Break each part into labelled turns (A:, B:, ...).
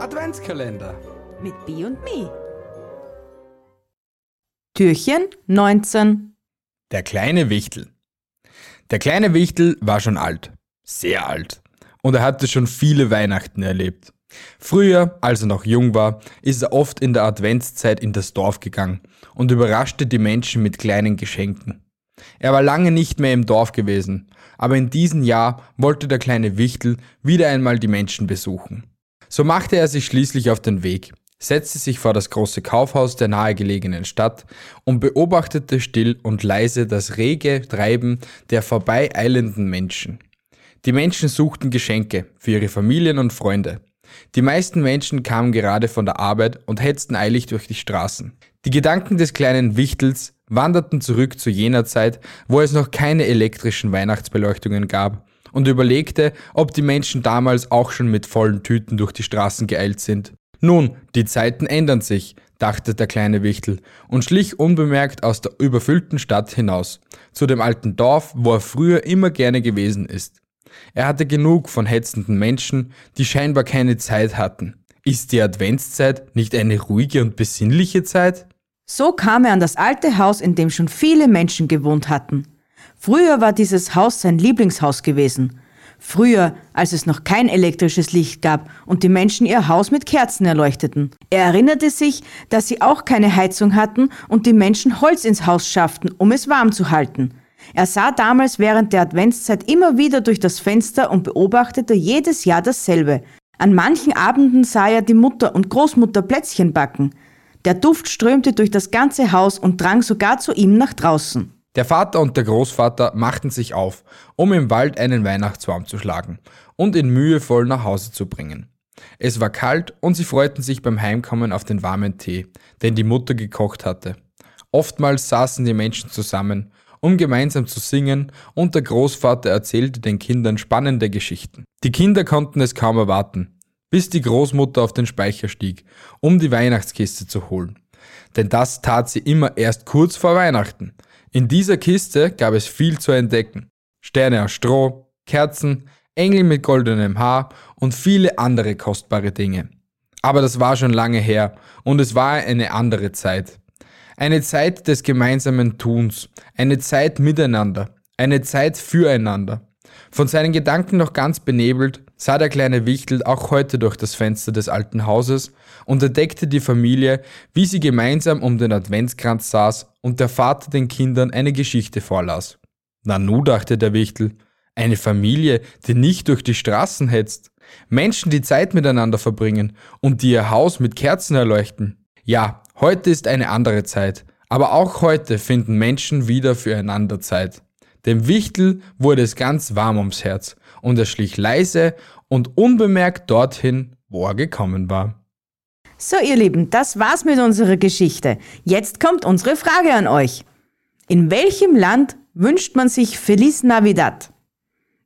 A: Adventskalender.
B: Mit B und Me. Türchen 19.
A: Der kleine Wichtel. Der kleine Wichtel war schon alt. Sehr alt. Und er hatte schon viele Weihnachten erlebt. Früher, als er noch jung war, ist er oft in der Adventszeit in das Dorf gegangen und überraschte die Menschen mit kleinen Geschenken. Er war lange nicht mehr im Dorf gewesen, aber in diesem Jahr wollte der kleine Wichtel wieder einmal die Menschen besuchen. So machte er sich schließlich auf den Weg, setzte sich vor das große Kaufhaus der nahegelegenen Stadt und beobachtete still und leise das rege Treiben der vorbeieilenden Menschen. Die Menschen suchten Geschenke für ihre Familien und Freunde. Die meisten Menschen kamen gerade von der Arbeit und hetzten eilig durch die Straßen. Die Gedanken des kleinen Wichtels wanderten zurück zu jener Zeit, wo es noch keine elektrischen Weihnachtsbeleuchtungen gab und überlegte, ob die Menschen damals auch schon mit vollen Tüten durch die Straßen geeilt sind. Nun, die Zeiten ändern sich, dachte der kleine Wichtel und schlich unbemerkt aus der überfüllten Stadt hinaus, zu dem alten Dorf, wo er früher immer gerne gewesen ist. Er hatte genug von hetzenden Menschen, die scheinbar keine Zeit hatten. Ist die Adventszeit nicht eine ruhige und besinnliche Zeit?
B: So kam er an das alte Haus, in dem schon viele Menschen gewohnt hatten. Früher war dieses Haus sein Lieblingshaus gewesen. Früher, als es noch kein elektrisches Licht gab und die Menschen ihr Haus mit Kerzen erleuchteten. Er erinnerte sich, dass sie auch keine Heizung hatten und die Menschen Holz ins Haus schafften, um es warm zu halten. Er sah damals während der Adventszeit immer wieder durch das Fenster und beobachtete jedes Jahr dasselbe. An manchen Abenden sah er die Mutter und Großmutter Plätzchen backen. Der Duft strömte durch das ganze Haus und drang sogar zu ihm nach draußen.
A: Der Vater und der Großvater machten sich auf, um im Wald einen Weihnachtsbaum zu schlagen und ihn mühevoll nach Hause zu bringen. Es war kalt und sie freuten sich beim Heimkommen auf den warmen Tee, den die Mutter gekocht hatte. Oftmals saßen die Menschen zusammen, um gemeinsam zu singen, und der Großvater erzählte den Kindern spannende Geschichten. Die Kinder konnten es kaum erwarten, bis die Großmutter auf den Speicher stieg, um die Weihnachtskiste zu holen. Denn das tat sie immer erst kurz vor Weihnachten, in dieser Kiste gab es viel zu entdecken. Sterne aus Stroh, Kerzen, Engel mit goldenem Haar und viele andere kostbare Dinge. Aber das war schon lange her und es war eine andere Zeit. Eine Zeit des gemeinsamen Tuns, eine Zeit miteinander, eine Zeit füreinander. Von seinen Gedanken noch ganz benebelt, sah der kleine Wichtel auch heute durch das Fenster des alten Hauses und entdeckte die Familie, wie sie gemeinsam um den Adventskranz saß und der Vater den Kindern eine Geschichte vorlas. Nanu, dachte der Wichtel, eine Familie, die nicht durch die Straßen hetzt, Menschen, die Zeit miteinander verbringen und die ihr Haus mit Kerzen erleuchten. Ja, heute ist eine andere Zeit, aber auch heute finden Menschen wieder füreinander Zeit. Dem Wichtel wurde es ganz warm ums Herz und er schlich leise und unbemerkt dorthin, wo er gekommen war.
B: So, ihr Lieben, das war's mit unserer Geschichte. Jetzt kommt unsere Frage an euch. In welchem Land wünscht man sich Feliz Navidad?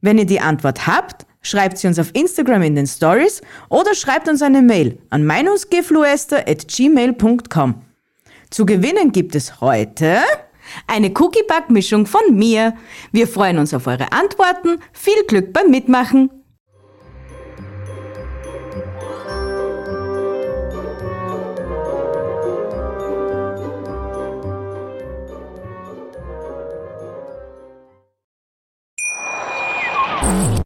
B: Wenn ihr die Antwort habt, schreibt sie uns auf Instagram in den Stories oder schreibt uns eine Mail an meinungsgefluester.gmail.com. Zu gewinnen gibt es heute eine Cookie-Back-Mischung von mir. Wir freuen uns auf eure Antworten. Viel Glück beim Mitmachen.